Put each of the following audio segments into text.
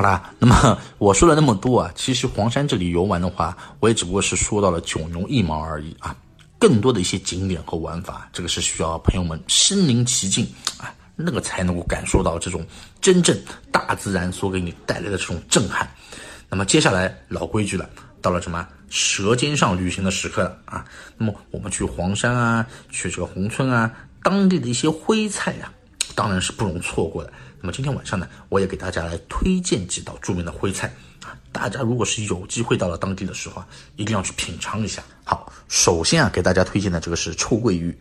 好啦，那么我说了那么多啊，其实黄山这里游玩的话，我也只不过是说到了九牛一毛而已啊。更多的一些景点和玩法，这个是需要朋友们身临其境啊，那个才能够感受到这种真正大自然所给你带来的这种震撼。那么接下来老规矩了，到了什么舌尖上旅行的时刻了啊？那么我们去黄山啊，去这个宏村啊，当地的一些徽菜呀，当然是不容错过的。那么今天晚上呢，我也给大家来推荐几道著名的徽菜啊。大家如果是有机会到了当地的时候啊，一定要去品尝一下。好，首先啊，给大家推荐的这个是臭鳜鱼。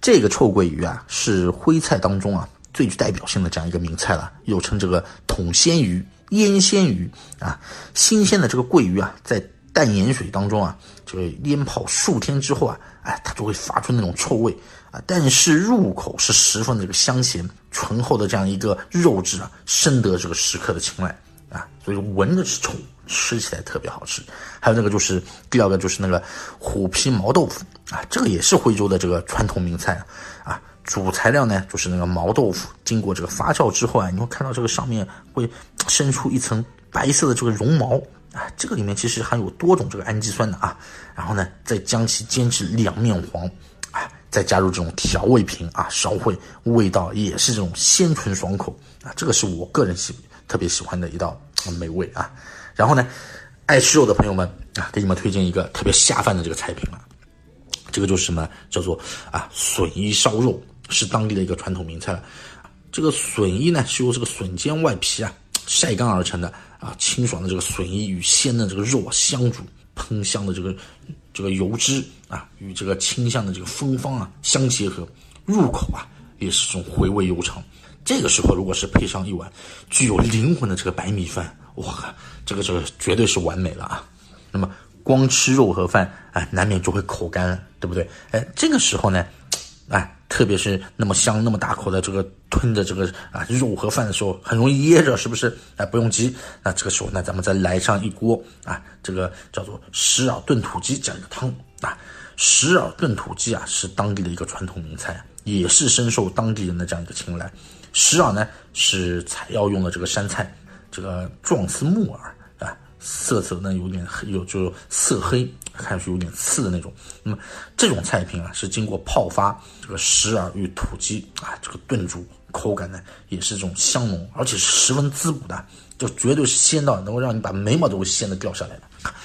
这个臭鳜鱼啊，是徽菜当中啊最具代表性的这样一个名菜了，又称这个桶鲜鱼、腌鲜鱼啊。新鲜的这个鳜鱼啊，在淡盐水当中啊，这个腌泡数天之后啊，哎，它就会发出那种臭味啊。但是入口是十分的这个香咸，醇厚的这样一个肉质啊，深得这个食客的青睐。啊，所以闻着是臭，吃起来特别好吃。还有那个就是第二个就是那个虎皮毛豆腐啊，这个也是徽州的这个传统名菜啊。主材料呢就是那个毛豆腐，经过这个发酵之后啊，你会看到这个上面会生出一层白色的这个绒毛这个里面其实含有多种这个氨基酸的啊。然后呢，再将其煎至两面黄啊，再加入这种调味品啊，烧会，味道也是这种鲜醇爽口啊。这个是我个人喜。特别喜欢的一道美味啊，然后呢，爱吃肉的朋友们啊，给你们推荐一个特别下饭的这个菜品了，这个就是什么叫做啊笋衣烧肉，是当地的一个传统名菜了。这个笋衣呢是由这个笋尖外皮啊晒干而成的啊，清爽的这个笋衣与鲜的这个肉啊相煮，喷香的这个这个油脂啊与这个清香的这个芬芳啊相结合，入口啊也是种回味悠长。这个时候，如果是配上一碗具有灵魂的这个白米饭，哇，这个这个绝对是完美了啊！那么光吃肉和饭，哎，难免就会口干，对不对？哎，这个时候呢，哎，特别是那么香、那么大口的这个吞着这个啊肉和饭的时候，很容易噎着，是不是？哎，不用急，那这个时候呢，咱们再来上一锅啊，这个叫做石耳炖土鸡这样一个汤啊。石耳炖土鸡啊，是当地的一个传统名菜，也是深受当地人的这样一个青睐。石耳呢是采药用的这个山菜，这个状似木耳，色泽呢有点黑，有就色黑，看上去有点刺的那种。那么这种菜品啊是经过泡发，这个石耳与土鸡啊这个炖煮，口感呢也是这种香浓，而且是十分滋补的，就绝对是鲜到能够让你把眉毛都会鲜的掉下来的。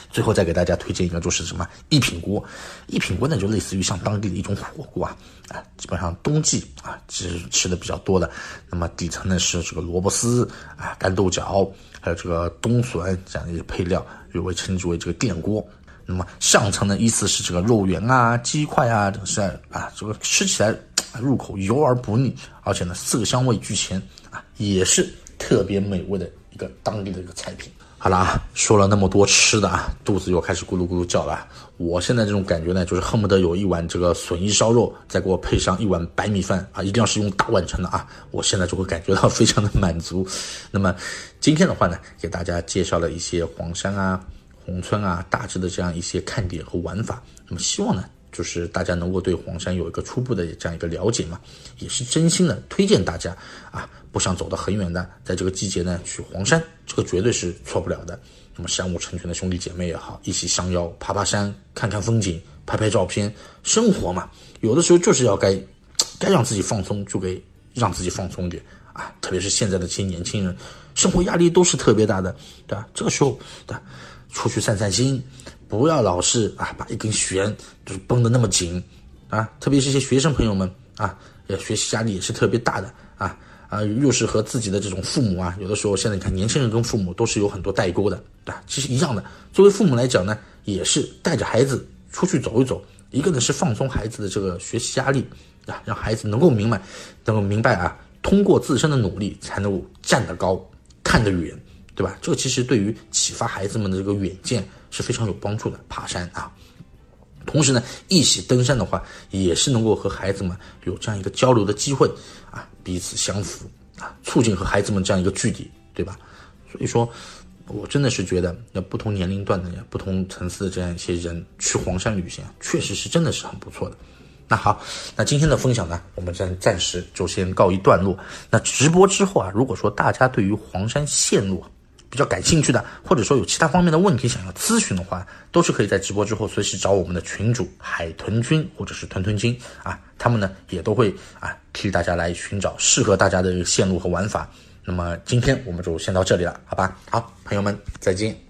最后再给大家推荐一个，就是什么一品锅。一品锅呢，就类似于像当地的一种火锅啊，啊，基本上冬季啊是吃的比较多的。那么底层呢是这个萝卜丝啊、干豆角，还有这个冬笋这样的一些配料，又被称之为这个电锅。那么上层呢，依次是这个肉圆啊、鸡块啊，这是啊，这个吃起来入口油而不腻，而且呢色香味俱全啊，也是特别美味的一个当地的一个菜品。好了啊，说了那么多吃的啊，肚子又开始咕噜咕噜叫了。我现在这种感觉呢，就是恨不得有一碗这个笋衣烧肉，再给我配上一碗白米饭啊，一定要是用大碗盛的啊，我现在就会感觉到非常的满足。那么今天的话呢，给大家介绍了一些黄山啊、宏村啊大致的这样一些看点和玩法。那么希望呢。就是大家能够对黄山有一个初步的这样一个了解嘛，也是真心的推荐大家啊，不想走得很远的，在这个季节呢去黄山，这个绝对是错不了的。那么山五成群的兄弟姐妹也好，一起相邀爬爬山，看看风景，拍拍照片，生活嘛，有的时候就是要该该让自己放松，就给让自己放松点啊。特别是现在的这些年轻人，生活压力都是特别大的，对吧？这个时候，对，出去散散心。不要老是啊，把一根弦就是绷得那么紧啊！特别是一些学生朋友们啊，学习压力也是特别大的啊啊！又是和自己的这种父母啊，有的时候现在你看，年轻人跟父母都是有很多代沟的啊。其实一样的，作为父母来讲呢，也是带着孩子出去走一走，一个呢是放松孩子的这个学习压力啊，让孩子能够明白，能够明白啊，通过自身的努力才能够站得高，看得远。对吧？这个其实对于启发孩子们的这个远见是非常有帮助的。爬山啊，同时呢，一起登山的话，也是能够和孩子们有这样一个交流的机会啊，彼此相扶啊，促进和孩子们这样一个距离，对吧？所以说，我真的是觉得，那不同年龄段的、不同层次的这样一些人去黄山旅行，确实是真的是很不错的。那好，那今天的分享呢，我们暂暂时就先告一段落。那直播之后啊，如果说大家对于黄山线路，比较感兴趣的，或者说有其他方面的问题想要咨询的话，都是可以在直播之后随时找我们的群主海豚君或者是豚豚君啊，他们呢也都会啊替大家来寻找适合大家的线路和玩法。那么今天我们就先到这里了，好吧？好，朋友们再见。